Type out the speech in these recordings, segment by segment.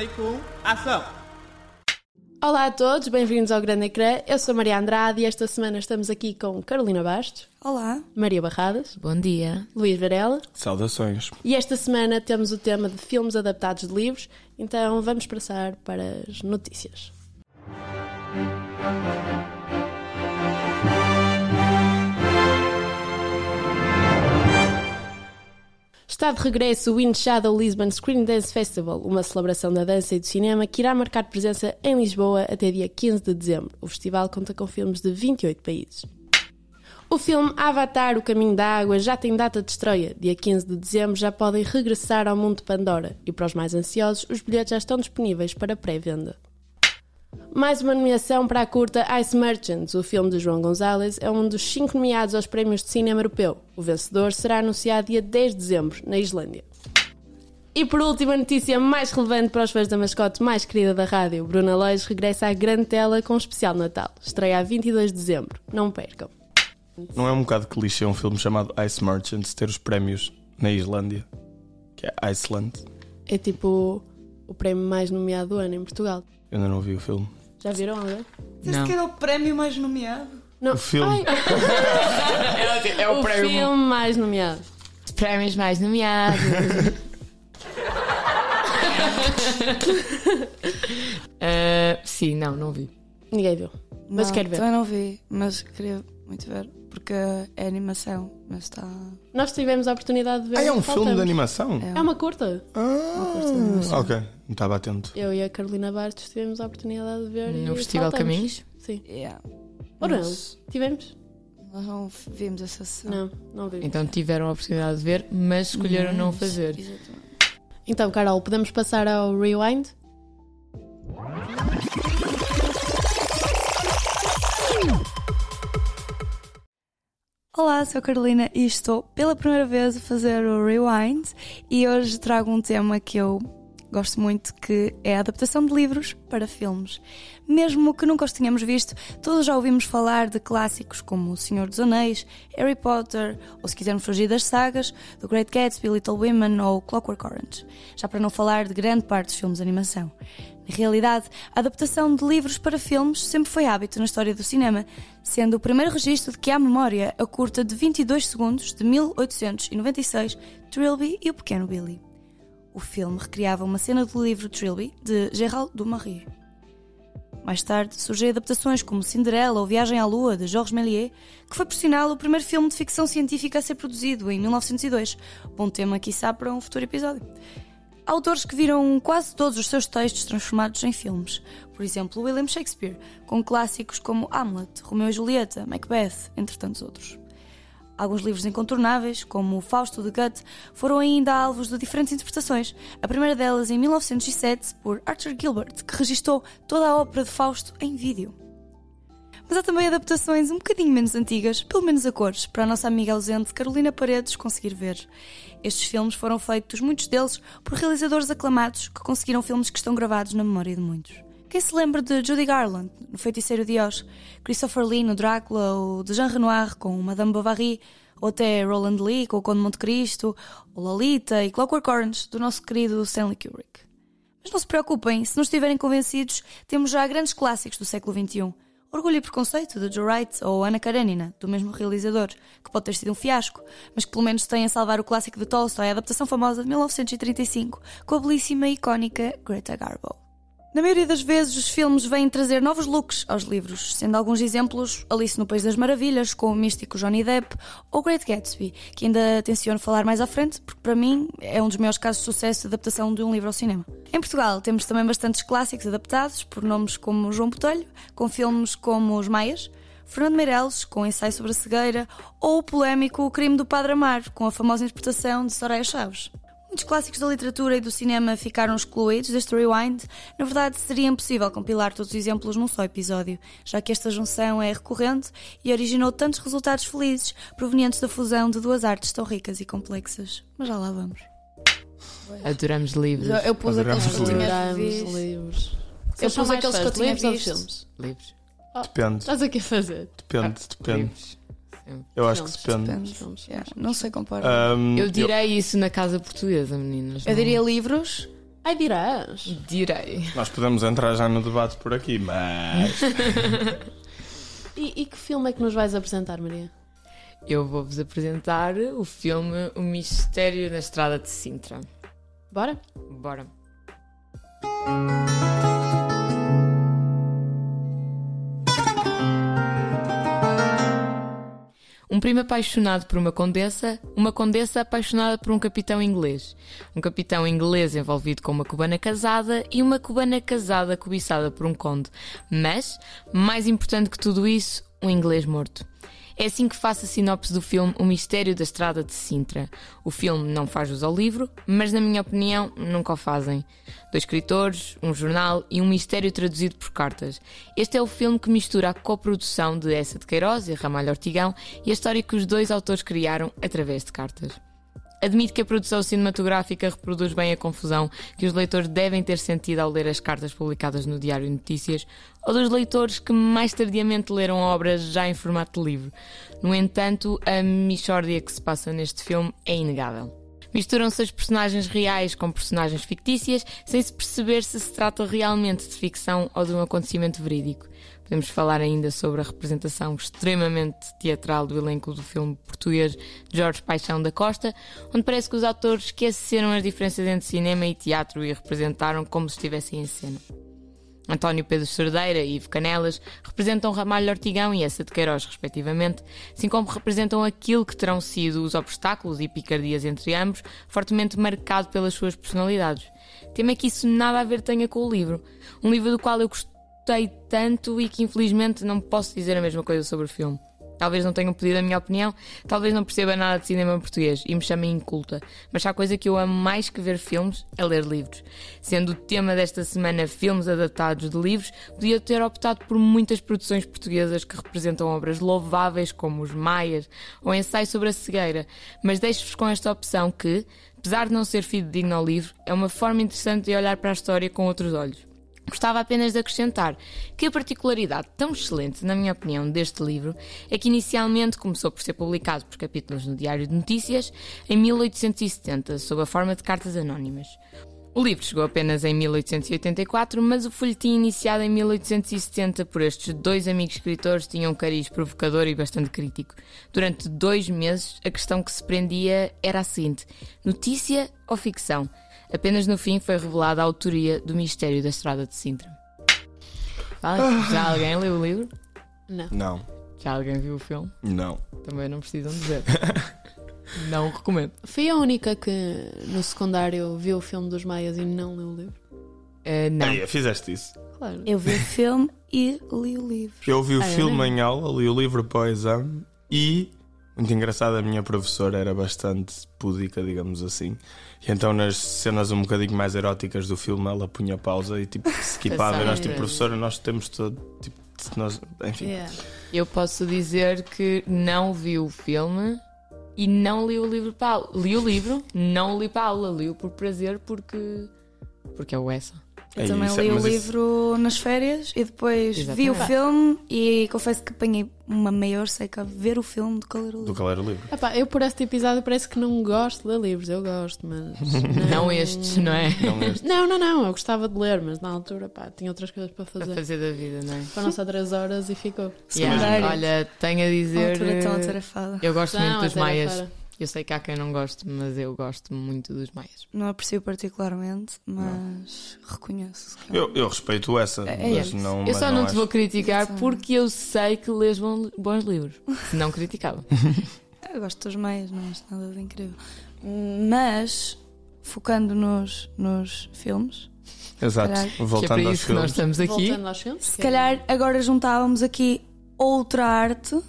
take 1, ação! Olá a todos, bem-vindos ao Grande Ecrã. Eu sou Maria Andrade e esta semana estamos aqui com Carolina Bastos, Olá. Maria Barradas, Bom dia. Luís Varela Saudações. e esta semana temos o tema de filmes adaptados de livros, então vamos passar para as notícias. Está de regresso o Wind Shadow Lisbon Screen Dance Festival, uma celebração da dança e do cinema que irá marcar presença em Lisboa até dia 15 de dezembro. O festival conta com filmes de 28 países. O filme Avatar, O Caminho da Água já tem data de estreia. Dia 15 de dezembro já podem regressar ao mundo de Pandora. E para os mais ansiosos, os bilhetes já estão disponíveis para pré-venda. Mais uma nomeação para a curta Ice Merchants. O filme de João Gonzalez é um dos cinco nomeados aos prémios de cinema europeu. O vencedor será anunciado dia 10 de dezembro, na Islândia. E por último, a notícia mais relevante para os fãs da mascote mais querida da rádio, Bruna Leis regressa à grande tela com um especial Natal. Estreia a 22 de dezembro. Não percam. Não é um bocado clichê um filme chamado Ice Merchants ter os prémios na Islândia? Que é Iceland. É tipo o prémio mais nomeado do ano em Portugal. Eu ainda não vi o filme. Já viram alguém? Dizeste Não. que era o prémio mais nomeado. Não. O filme. Ai, É o filme mais nomeado. Os prémios mais nomeados. Ah, sim, não, não vi. Ninguém viu. Mas Não, quero ver. Também não vi, mas queria muito ver. Porque é animação, mas está. Nós tivemos a oportunidade de ver. Ah, é um faltamos. filme de animação? É, É uma curta. Ah, ok. Não estava atento. Eu e a Carolina Bastos tivemos a oportunidade de ver. No e Festival faltamos. Caminhos. Sim. Yeah. Ou não? Mas Tivemos? Nós não vimos essa sessão. Não, não vimos. Então tiveram a oportunidade de ver, mas escolheram não Mas, fazer. Exatamente. Então, Carol, podemos passar ao rewind? Olá, sou a Carolina e estou pela primeira vez a fazer o Rewind e hoje trago um tema que eu gosto muito, que é a adaptação de livros para filmes. Mesmo que nunca os tenhamos visto, todos já ouvimos falar de clássicos como O Senhor dos Anéis, Harry Potter, ou se quisermos fugir das sagas, do Great Gatsby, Little Women ou Clockwork Orange. Já para não falar de grande parte dos filmes de animação. Na realidade, a adaptação de livros para filmes sempre foi hábito na história do cinema, sendo o primeiro registro de que há memória a curta de 22 segundos de 1896, Trilby e o Pequeno Billy. O filme recriava uma cena do livro Trilby, de Gérald Dumarry. Mais tarde surgiram adaptações como Cinderela ou Viagem à Lua, de Georges Méliès, que foi, por sinal, o primeiro filme de ficção científica a ser produzido, em 1902. Bom tema, quiçá, para um futuro episódio. Há autores que viram quase todos os seus textos transformados em filmes. Por exemplo, William Shakespeare, com clássicos como Hamlet, Romeu e Julieta, Macbeth, entre tantos outros. Alguns livros incontornáveis, como Fausto de Goethe, foram ainda alvos de diferentes interpretações. A primeira delas em 1907 por Arthur Gilbert, que registou toda a ópera de Fausto em vídeo. Mas há também adaptações um bocadinho menos antigas, pelo menos a cores, para a nossa amiga ausente Carolina Paredes conseguir ver. Estes filmes foram feitos, muitos deles, por realizadores aclamados que conseguiram filmes que estão gravados na memória de muitos. Quem se lembra de Judy Garland, no Feiticeiro de Oz, Christopher Lee no Drácula, ou de Jean Renoir com Madame Bovary, ou até Roland Lee com o Conde de Monte Cristo, ou Lolita e Clockwork Orange, do nosso querido Stanley Kubrick. Mas não se preocupem, se não estiverem convencidos, temos já grandes clássicos do século XXI. Orgulho e Preconceito, de Joe Wright, ou Ana Karenina, do mesmo realizador, que pode ter sido um fiasco, mas que pelo menos tem a salvar o clássico de Tolstoy, a adaptação famosa de 1935, com a belíssima e icónica Greta Garbo. Na maioria das vezes, os filmes vêm trazer novos looks aos livros, sendo alguns exemplos Alice no País das Maravilhas, com o místico Johnny Depp, ou Great Gatsby, que ainda tenciono falar mais à frente, porque para mim é um dos maiores casos de sucesso de adaptação de um livro ao cinema. Em Portugal temos também bastantes clássicos adaptados por nomes como João Botelho, com filmes como Os Maias, Fernando Meirelles, com Ensaio sobre a Cegueira, ou o polémico O Crime do Padre Amar, com a famosa interpretação de Soraya Chaves. Muitos clássicos da literatura e do cinema ficaram excluídos deste rewind. Na verdade, seria impossível compilar todos os exemplos num só episódio, já que esta junção é recorrente e originou tantos resultados felizes provenientes da fusão de duas artes tão ricas e complexas. Mas já lá vamos. Adoramos livros. Eu, eu pus Adoramos aqueles que eu tinha visto. livros. Eu pus aqueles que eu tinha visto. filmes? Livros. Depende, Estás aqui a fazer? depende, depende. Livros. Eu acho que depende. Depende. Filmes, Yeah, não sei comparar. Ahm, Eu direi isso na casa portuguesa, meninas. eu não- diria livros, Ai, dirás. Direi. Nós podemos entrar já no debate por aqui, mas. E, e que filme é que nos vais apresentar, Maria? Eu vou-vos apresentar o filme O Mistério na Estrada de Sintra. Bora? Bora. Um primo apaixonado por uma condessa, uma condessa apaixonada por um capitão inglês, um capitão inglês envolvido com uma cubana casada e uma cubana casada cobiçada por um conde. Mas, mais importante que tudo isso, um inglês morto. É assim que faço a sinopse do filme O Mistério da Estrada de Sintra. O filme não faz jus ao livro, mas na minha opinião nunca o fazem. Dois escritores, um jornal e um mistério traduzido por cartas. Este é o filme que mistura a coprodução de Essa de Queiroz e Ramalho Ortigão e a história que os dois autores criaram através de cartas. Admito que a produção cinematográfica reproduz bem a confusão que os leitores devem ter sentido ao ler as cartas publicadas no Diário de Notícias ou dos leitores que mais tardiamente leram obras já em formato de livro. No entanto, a mixórdia que se passa neste filme é inegável. Misturam-se as personagens reais com personagens fictícias, sem se perceber se se trata realmente de ficção ou de um acontecimento verídico. Podemos falar ainda sobre a representação extremamente teatral do elenco do filme português Jorge Paixão da Costa, onde parece que os atores esqueceram as diferenças entre cinema e teatro e representaram como se estivessem em cena. António Pedro Cerdeira e Ivo Canelas representam Ramalho Ortigão e Essa de Queiroz, respectivamente, assim como representam aquilo que terão sido os obstáculos e picardias entre ambos, fortemente marcado pelas suas personalidades. Temo é que isso nada a ver tenha com o livro. Um livro do qual eu gostei tanto e que infelizmente não posso dizer a mesma coisa sobre o filme. Talvez não tenham pedido a minha opinião, talvez não perceba nada de cinema português e me chamem inculta, mas há coisa que eu amo mais que ver filmes é ler livros. Sendo o tema desta semana filmes adaptados de livros, podia ter optado por muitas produções portuguesas que representam obras louváveis como Os Maias ou Ensaio sobre a Cegueira, mas deixo-vos com esta opção que, apesar de não ser fidedigno ao livro, é uma forma interessante de olhar para a história com outros olhos. Gostava apenas de acrescentar que a particularidade tão excelente, na minha opinião, deste livro é que inicialmente começou por ser publicado por capítulos no Diário de Notícias em 1870, sob a forma de cartas anónimas. O livro chegou apenas em 1884, mas o folhetim iniciado em 1870 por estes dois amigos escritores tinha um cariz provocador e bastante crítico. Durante dois meses, a questão que se prendia era a seguinte: notícia ou ficção? Apenas no fim foi revelada a autoria do Mistério da Estrada de Sintra. Ah, já alguém leu o livro? Não. Não, Já alguém viu o filme? não. Também não precisam dizer. não recomendo. Fui a única que no secundário viu o filme dos Maias e não leu o livro. Eh, não. Aí, fizeste isso. Claro. Eu vi o filme e li o livro. Eu vi o Ah, eu filme em aula, li o livro para o exame e, muito engraçado, a minha professora era bastante púdica, digamos assim. E então, nas cenas um bocadinho mais eróticas do filme, ela punha pausa e tipo, skipava. E nós, tipo, professora, nós temos todo. Tipo, nós, enfim. Yeah. Eu posso dizer que não vi o filme e não li o livro para aula. Li o livro, não li para a aula, li-o por prazer porque. porque é o essa. Eu É também isso, li o mas isso- livro nas férias e depois vi o Exatamente. filme e confesso que apanhei uma maior seca a ver o filme do que a ler o Do livro. que ler o livro. Epá, eu por este episódio parece que não gosto de ler livros. Eu gosto, mas. Não estes, não é? Não este. Não, não, não. Eu gostava de ler, mas na altura pá, tinha outras coisas para Para fazer. fazer da vida, não é? Foram só três horas e ficou. Yeah. Olha, tenho a Uma dizer. altura tão atarefada. Eu gosto Não, muito dos Maias. Eu sei que há quem não goste, mas eu gosto muito dos Maias. Não aprecio particularmente, mas reconheço. que- Eu, eu respeito essa, É, é não. Eu só não não te acho. vou criticar Sim. porque eu sei que lês bons livros. Se não criticava. Eu gosto dos meios, não acho nada de incrível. Mas, focando nos, nos filmes, Exato. Que é Voltando para aos isso que nós filmes. estamos aqui. Voltando aos filmes. se é- calhar agora juntávamos aqui outra arte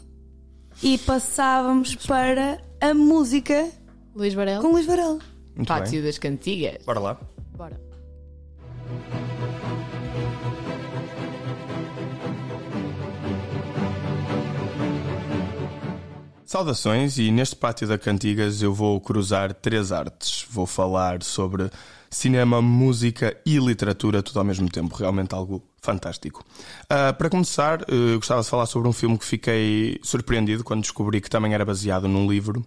e passávamos para a música Luís Varela. com Luís Varela. Muito Pátio bem. das Cantigas. Bora lá. Bora. Saudações, e neste Pátio da Cantigas eu vou cruzar três artes. Vou falar sobre cinema, música e literatura, tudo ao mesmo tempo. Realmente algo fantástico. Uh, para começar, uh, gostava de falar sobre um filme que fiquei surpreendido quando descobri que também era baseado num livro.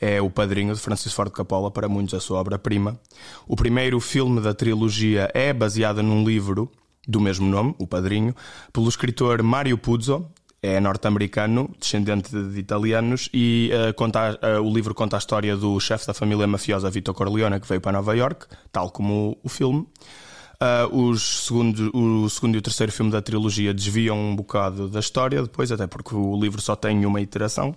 É O Padrinho, de Francis Ford Coppola, para muitos a sua obra-prima. O primeiro filme da trilogia é baseado num livro do mesmo nome, O Padrinho, pelo escritor Mario Puzo, é norte-americano, descendente de italianos, e uh, conta, uh, o livro conta a história do chefe da família mafiosa Vito Corleone, que veio para Nova York, tal como o filme. Uh, os segundo, o segundo e o terceiro filme da trilogia desviam um bocado da história depois, até porque o livro só tem uma iteração.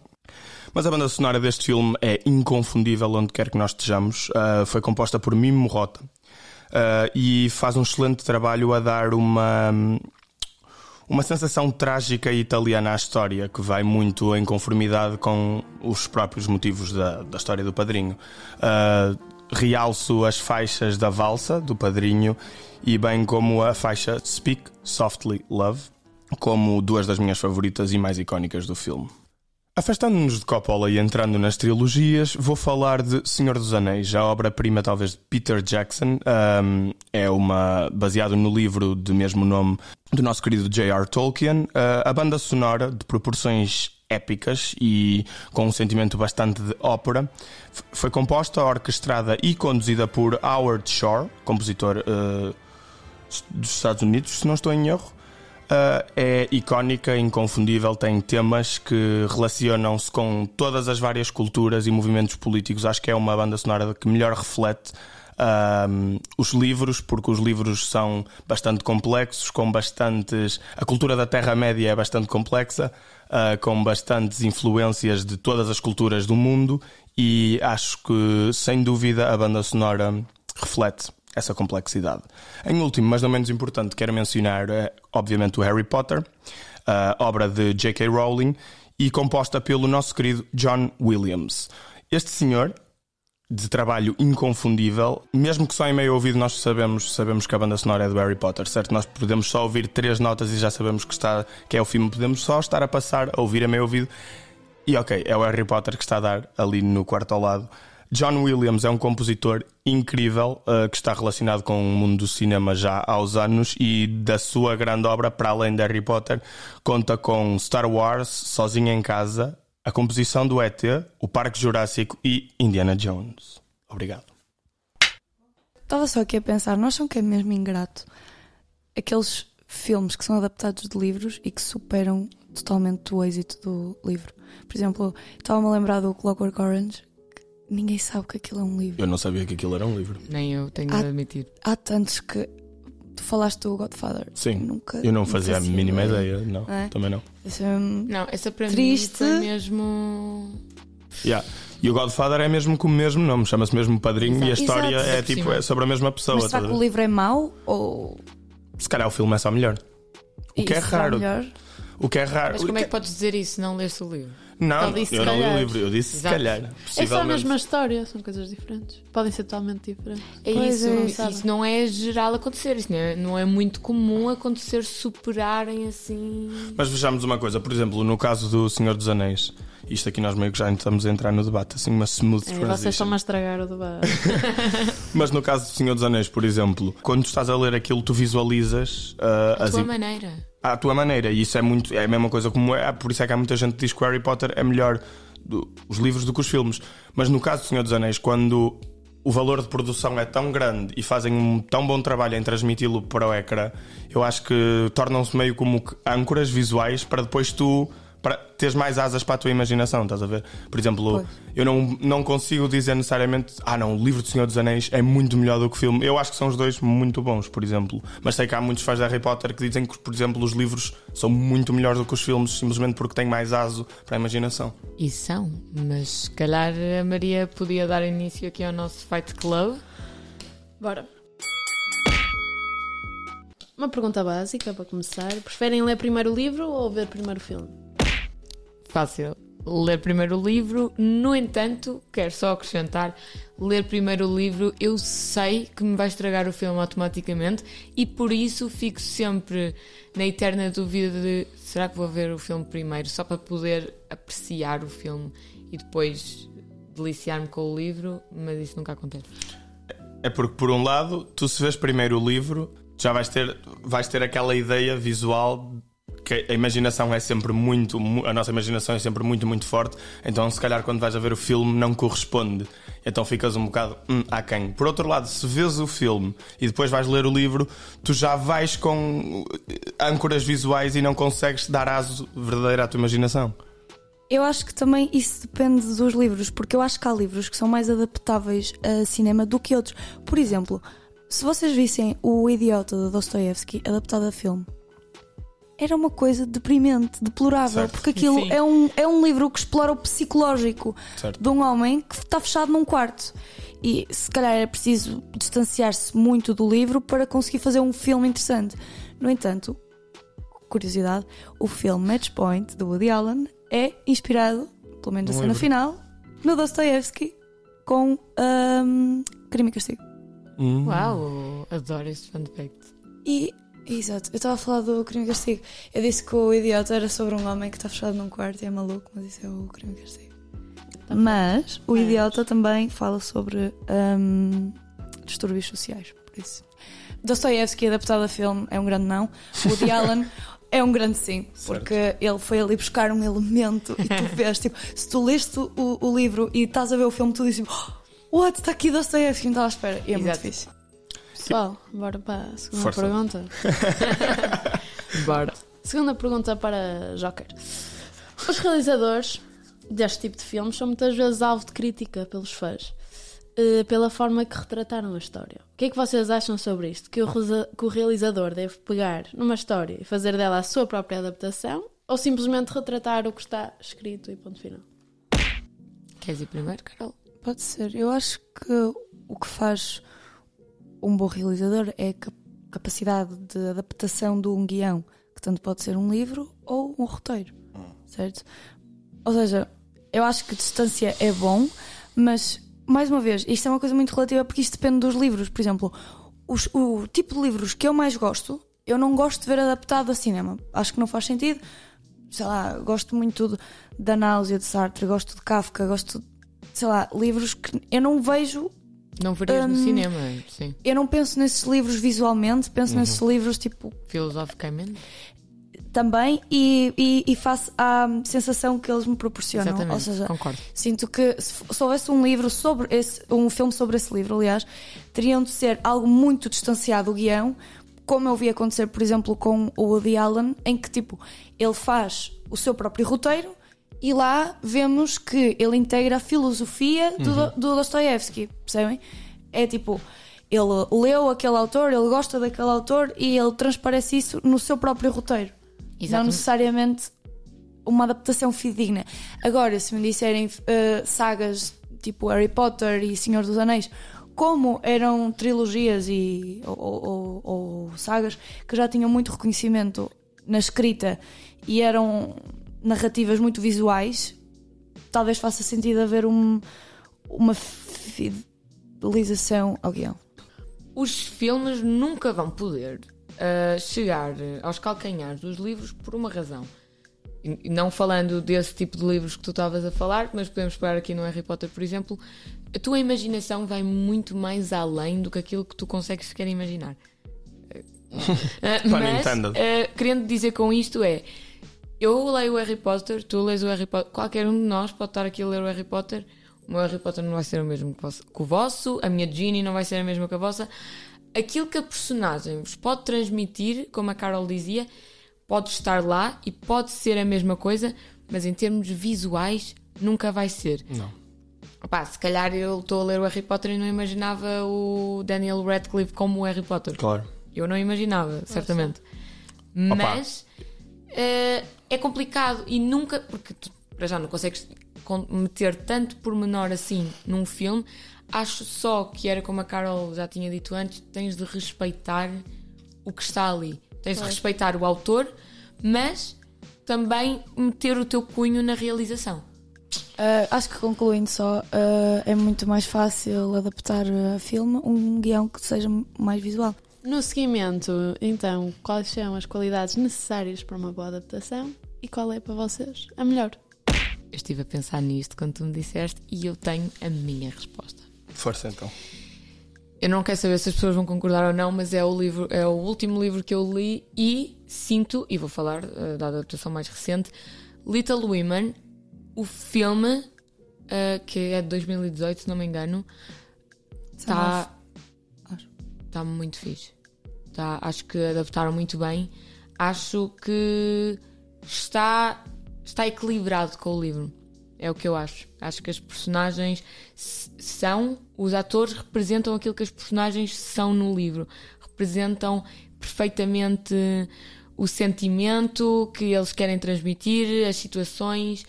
Mas a banda sonora deste filme é inconfundível onde quer que nós estejamos. Uh, foi composta por Mimo Rota uh, e faz um excelente trabalho a dar uma uma sensação trágica e italiana à história, que vai muito em conformidade com os próprios motivos da, da história do padrinho. Uh, realço as faixas da valsa do padrinho e bem como a faixa Speak Softly Love, como duas das minhas favoritas e mais icónicas do filme. Afastando-nos de Coppola e entrando nas trilogias, vou falar de Senhor dos Anéis, a obra-prima talvez de Peter Jackson. Um, é uma baseado no livro de mesmo nome do nosso querido J.R. Tolkien. Uh, a banda sonora, de proporções épicas e com um sentimento bastante de ópera, foi composta, orquestrada e conduzida por Howard Shore, compositor uh, dos Estados Unidos, se não estou em erro. Uh, é icónica, inconfundível, tem temas que relacionam-se com todas as várias culturas e movimentos políticos. Acho que é uma banda sonora que melhor reflete uh, os livros, porque os livros são bastante complexos, com bastantes. A cultura da Terra-média é bastante complexa, uh, com bastantes influências de todas as culturas do mundo, e acho que, sem dúvida, a banda sonora reflete essa complexidade. Em último, mas não menos importante, quero mencionar, eh, obviamente, o Harry Potter, obra de J.K. Rowling e composta pelo nosso querido John Williams. Este senhor, de trabalho inconfundível, mesmo que só em meio ouvido nós sabemos, sabemos que a banda sonora é do Harry Potter, certo? Nós podemos só ouvir três notas e já sabemos que, está, que é o filme, podemos só estar a passar, a ouvir a meio ouvido e ok, é o Harry Potter que está a dar ali no quarto ao lado. John Williams é um compositor incrível uh, que está relacionado com o mundo do cinema já há uns anos e da sua grande obra, para além de Harry Potter, conta com Star Wars, Sozinho em Casa, a composição do ET, o Parque Jurássico e Indiana Jones. Obrigado. Estava só aqui a pensar, não acham que é mesmo ingrato aqueles filmes que são adaptados de livros e que superam totalmente o êxito do livro? Por exemplo, estava-me a lembrar do Clockwork Orange, ninguém sabe que aquilo é um livro. Eu não sabia que aquilo era um livro. Nem eu tenho Há- de admitir. Há tantos que. Tu falaste do Godfather. Sim, Nunca, eu não fazia a mínima ideia, não, É. também não. Isso é- Não, essa para Triste. mim foi mesmo. Yeah. E o Godfather é mesmo com o mesmo nome, chama-se mesmo Padrinho e a Exato. história Exato. é tipo é sobre a mesma pessoa. Mas será a que o livro é mau? Ou. Se calhar o filme é só melhor. O que é raro. melhor? O que é raro. Mas como é que podes dizer isso se não leste o livro? Não, Ele disse eu não li o calhar. livro, eu disse se Exato. calhar. É só a Possivelmente. mesma história, são coisas diferentes. Podem ser totalmente diferentes. É Pois isso, é. isso, isso não é geral acontecer, isso não é, não é muito comum acontecer superarem assim. Mas vejamos uma coisa, por exemplo, no caso do Senhor dos Anéis, isto aqui nós meio que já estamos a entrar no debate, assim, uma smooth É, vocês transition. estão-me a estragar o debate. Mas no caso do Senhor dos Anéis, por exemplo, quando tu estás a ler aquilo, tu visualizas ah, A as tua maneira. à tua maneira, e isso é muito é a mesma coisa como é, por isso é que há muita gente que diz que o Harry Potter é melhor do- os livros do que os filmes. Mas no caso do Senhor dos Anéis, quando o valor de produção é tão grande e fazem um tão bom trabalho em transmiti-lo para o ecrã, eu acho que tornam-se meio como que âncoras visuais para depois tu para teres mais asas para a tua imaginação, estás a ver? Por exemplo, Pois. eu não, não consigo dizer necessariamente, ah não, o livro do Senhor dos Anéis é muito melhor do que o filme. Eu acho que são os dois muito bons, por exemplo. Mas sei que há muitos fãs de Harry Potter que dizem que, por exemplo, os livros são muito melhores do que os filmes, simplesmente porque têm mais aso para a imaginação. E são, mas se calhar a Maria podia dar início aqui ao nosso Fight Club. Bora. Uma pergunta básica para começar. Preferem ler primeiro o livro ou ver primeiro o filme? Fácil. Ler primeiro o livro, no entanto, quero só acrescentar: ler primeiro o livro, eu sei que me vai estragar o filme automaticamente e por isso fico sempre na eterna dúvida de será que vou ver o filme primeiro, só para poder apreciar o filme e depois deliciar-me com o livro, mas isso nunca acontece. É porque, por um lado, tu se vês primeiro o livro, já vais ter, vais ter aquela ideia visual que a imaginação é sempre muito, mu- a nossa imaginação é sempre muito, muito forte, então se calhar quando vais a ver o filme não corresponde. Então ficas um bocado hum, aquém. Por outro lado, se vês o filme e depois vais ler o livro, tu já vais com eh, âncoras visuais e não consegues dar aso verdadeiro à tua imaginação. Eu acho que também isso depende dos livros, porque eu acho que há livros que são mais adaptáveis a cinema do que outros. Por exemplo, se vocês vissem O Idiota de Dostoevsky adaptado a filme, era uma coisa deprimente, deplorável, Certo. porque aquilo Sim. é um, é um livro que explora o psicológico Certo. de um homem que está fechado num quarto. E se calhar é preciso distanciar-se muito do livro para conseguir fazer um filme interessante. No entanto, curiosidade, o filme Match Point do Woody Allen é inspirado, pelo menos a Num cena livro. final, no Dostoevsky com um, Crime e Castigo. Hum. Uau, adoro este fun fact. E, exato, eu estava a falar do Crime e Castigo. Eu disse que o idiota era sobre um homem que está fechado num quarto e é maluco, mas isso é o Crime e Castigo. Mas o Mas- idiota também fala sobre um, distúrbios sociais, por isso. Dostoevsky adaptado a filme é um grande não. O Woody Allen é um grande sim, porque ele foi ali buscar um elemento e tu vês, tipo, se tu leste o, o livro e estás a ver o filme, tu dizes, oh, what, está aqui Dostoevsky, não estava à espera. E é muito Exato. difícil. Pessoal, bora para a segunda Força. pergunta. Bora. Segunda pergunta para Joker. Os realizadores deste tipo de filmes são muitas vezes alvo de crítica pelos fãs, eh, pela forma que retrataram a história. O que é que vocês acham sobre isto? Que o, que o realizador deve pegar numa história e fazer dela a sua própria adaptação? Ou simplesmente retratar o que está escrito e ponto final? Queres ir primeiro, Carol? Pode ser. Eu acho que o que faz um bom realizador é a cap- capacidade de adaptação de um guião, que tanto pode ser um livro ou um roteiro, certo? Ou seja, eu acho que distância é bom, mas mais uma vez, isto é uma coisa muito relativa porque isto depende dos livros. Por exemplo, os- o tipo de livros que eu mais gosto, eu não gosto de ver adaptado a cinema. Acho que não faz sentido. Sei lá, gosto muito da náusea de Sartre, gosto de Kafka, gosto de, sei lá, livros que eu não vejo, Não verias no Hum, cinema, sim. eu não penso nesses livros visualmente, penso nesses livros tipo Filosoficamente. também e, e, e faço a sensação que eles me proporcionam. Exatamente. Ou seja, Concordo. Sinto que se se houvesse um livro sobre esse, um filme sobre esse livro, aliás, teriam de ser algo muito distanciado do guião, como eu vi acontecer, por exemplo, com o Woody Allen, em que tipo, ele faz o seu próprio roteiro e lá vemos que ele integra a filosofia do, do Dostoevsky, percebem? É tipo, ele leu aquele autor, ele gosta daquele autor e ele transparece isso no seu próprio roteiro. Não Exatamente. necessariamente uma adaptação fidedigna. Agora, se me disserem eh, sagas tipo Harry Potter e Senhor dos Anéis, como eram trilogias e, ou- ou- ou sagas que já tinham muito reconhecimento na escrita e eram narrativas muito visuais, talvez faça sentido haver um, uma fidelização ao guião. Os filmes nunca vão poder ah, chegar aos calcanhares dos livros por uma razão. E- Não falando desse tipo de livros que tu estavas a falar, mas podemos pegar aqui no Harry Potter, por exemplo, a tua imaginação vai muito mais além do que aquilo que tu consegues sequer imaginar. Pun mas, ah, querendo dizer com isto é, eu leio o Harry Potter, tu lês o Harry Potter, qualquer um de nós pode estar aqui a ler o Harry Potter. O meu Harry Potter não vai ser o mesmo que o vosso- a minha Ginny não vai ser a mesma que a vossa. Aquilo que a personagem vos pode transmitir, como a Carol dizia, pode estar lá e pode ser a mesma coisa, mas em termos visuais nunca vai ser. Não. Opá, se calhar eu estou a ler o Harry Potter e não imaginava o Daniel Radcliffe como o Harry Potter. Claro. Eu não imaginava, certamente. Mas eh, é complicado e nunca. Porque tu, para já, não consegues con- meter tanto pormenor assim num filme. Acho só que era como a Carol já tinha dito antes: tens de respeitar o que está ali. Tens de respeitar o autor, mas também meter o teu cunho na realização. Uh, acho que concluindo só, uh, é muito mais fácil adaptar a filme um guião que seja mais visual. No seguimento, então, quais são as qualidades necessárias para uma boa adaptação e qual é para vocês a melhor? Eu estive a pensar nisto quando tu me disseste e eu tenho a minha resposta. Força então. Eu não quero saber se as pessoas vão concordar ou não, mas é o livro, é o último livro que eu li e sinto, e vou falar uh, da adaptação mais recente, Little Women, o filme, uh, que é de 2018, se não me engano, está tá muito fixe. Tá, acho que adaptaram muito bem. Acho que está, está equilibrado com o livro. É o que eu acho. Acho que as personagens são, os atores representam aquilo que as personagens são no livro. Representam perfeitamente o sentimento que eles querem transmitir, as situações,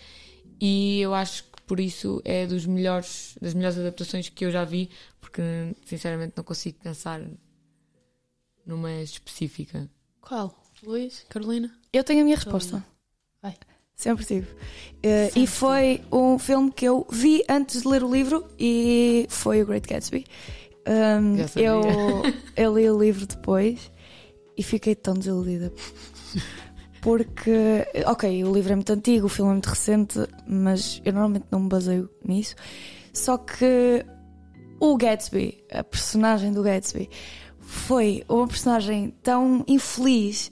e eu acho que por isso é dos melhores, das melhores adaptações que eu já vi, porque sinceramente não consigo pensar numa específica. Qual? Luís? Carolina? Eu tenho a minha resposta. Vai. Sempre tive. Uh, e foi um filme que eu vi antes de ler o livro e foi o Great Gatsby. Um, eu, eu li o livro depois e fiquei tão desiludida. Porque, ok, o livro é muito antigo, o filme é muito recente, mas eu normalmente não me baseio nisso. Só que o Gatsby, a personagem do Gatsby, foi uma personagem tão infeliz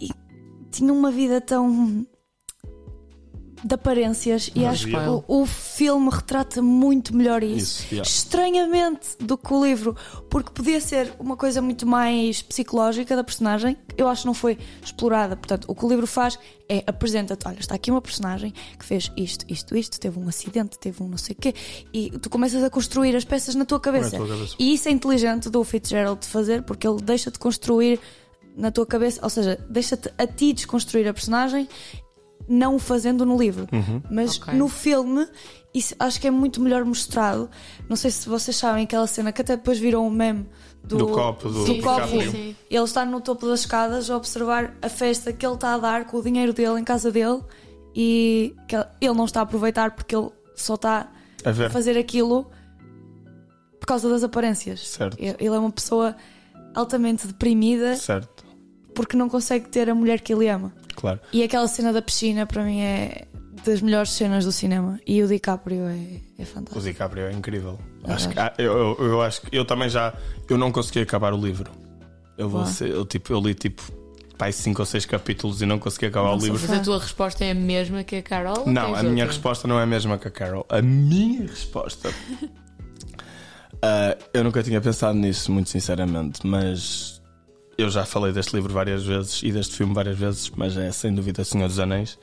e tinha uma vida tão de aparências e acho que o, o, filme retrata muito melhor isso, isso yeah. estranhamente do que o livro porque podia ser uma coisa muito mais psicológica da personagem eu acho que não foi explorada portanto o que o livro faz é apresenta-te olha está aqui uma personagem que fez isto isto isto teve um acidente teve um não sei o quê e tu começas a construir as peças na tua cabeça, tua cabeça. e isso é inteligente do Fitzgerald de fazer porque ele deixa-te construir na tua cabeça, ou seja, deixa-te a ti desconstruir a personagem não o fazendo no livro. Uhum. Mas okay. no filme, isso acho que é muito melhor mostrado. Não sei se vocês sabem aquela cena que até depois virou um meme do, do copo. Do, do copo. Ele está no topo das escadas a observar a festa que ele está a dar com o dinheiro dele em casa dele e que ele não está a aproveitar porque ele só está a, a fazer aquilo por causa das aparências. Certo. Ele é uma pessoa altamente deprimida. Certo. Porque não consegue ter a mulher que ele ama. Claro. E aquela cena da piscina para mim é das melhores cenas do cinema. E o DiCaprio é, é fantástico. O DiCaprio é incrível. acho que, eu, eu, eu, acho que eu também já. Eu não consegui acabar o livro. Eu vou ser, eu, tipo, eu li tipo pai 5 ou 6 capítulos e não consegui acabar não o livro. Mas a tua resposta é a mesma que a Carol? Não, a minha resposta não é a mesma que a Carol. A minha resposta. uh, eu nunca tinha pensado nisso, muito sinceramente, mas eu já falei deste livro várias vezes e deste filme várias vezes, mas é sem dúvida Senhor dos Anéis.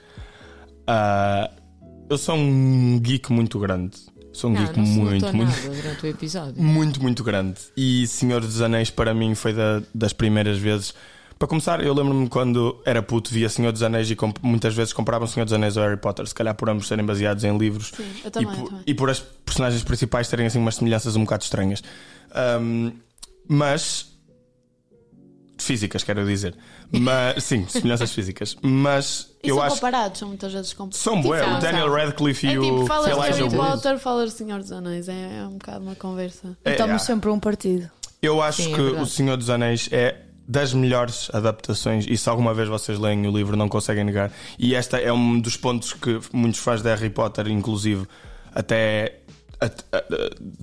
Uh, eu sou um geek muito grande. Sou um não, geek muito, muito. durante o episódio. Muito, muito grande. E Senhor dos Anéis para mim foi da, das primeiras vezes. Para começar, eu lembro-me quando era puto, via Senhor dos Anéis e muitas vezes compravam Senhor dos Anéis ou Harry Potter, se calhar por ambos serem baseados em livros Sim, eu também, e, por, e por as personagens principais terem assim umas semelhanças um bocado estranhas. Um, mas físicas, quero dizer. Mas, sim, semelhanças físicas. Mas e eu são acho. comparados, são muitas vezes comparados. São bué, o Daniel Radcliffe é, e tipo, o falas Elijah Harry Wood. Potter, falas do Senhor dos Anéis. É, é um bocado uma conversa. É, Estamos é. sempre um partido. Eu acho sim, é que é O Senhor dos Anéis é das melhores adaptações e se alguma vez vocês leem o livro não conseguem negar e esta é um dos pontos que muitos fãs de Harry Potter inclusive até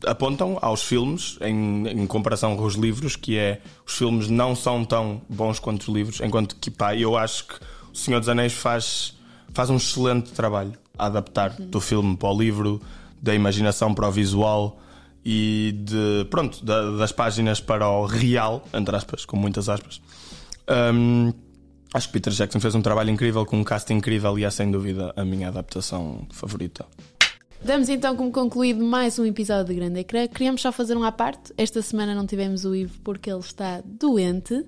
apontam aos filmes em, em, comparação com os livros, que é os filmes não são tão bons quanto os livros, enquanto que pá, eu acho que o Senhor dos Anéis faz, faz um excelente trabalho a adaptar uhum. do filme para o livro, da imaginação para o visual e de pronto, da, das páginas para o real, entre aspas, com muitas aspas. Um, acho que Peter Jackson fez um trabalho incrível com um cast incrível e é sem dúvida a minha adaptação favorita. Damos então como concluído mais um episódio de Grande Ecrã. Queríamos só fazer um à parte. Esta semana não tivemos o Ivo porque ele está doente.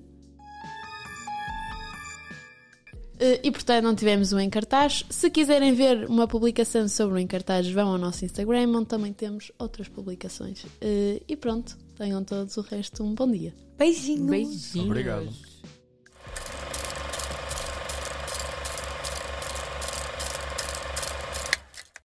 Eh, e portanto não tivemos o em cartaz. Se quiserem ver uma publicação sobre o em cartaz, vão ao nosso Instagram, onde também temos outras publicações. Eh, e pronto, tenham todos o resto um bom dia. Beijinhos. Beijinhos. Obrigado.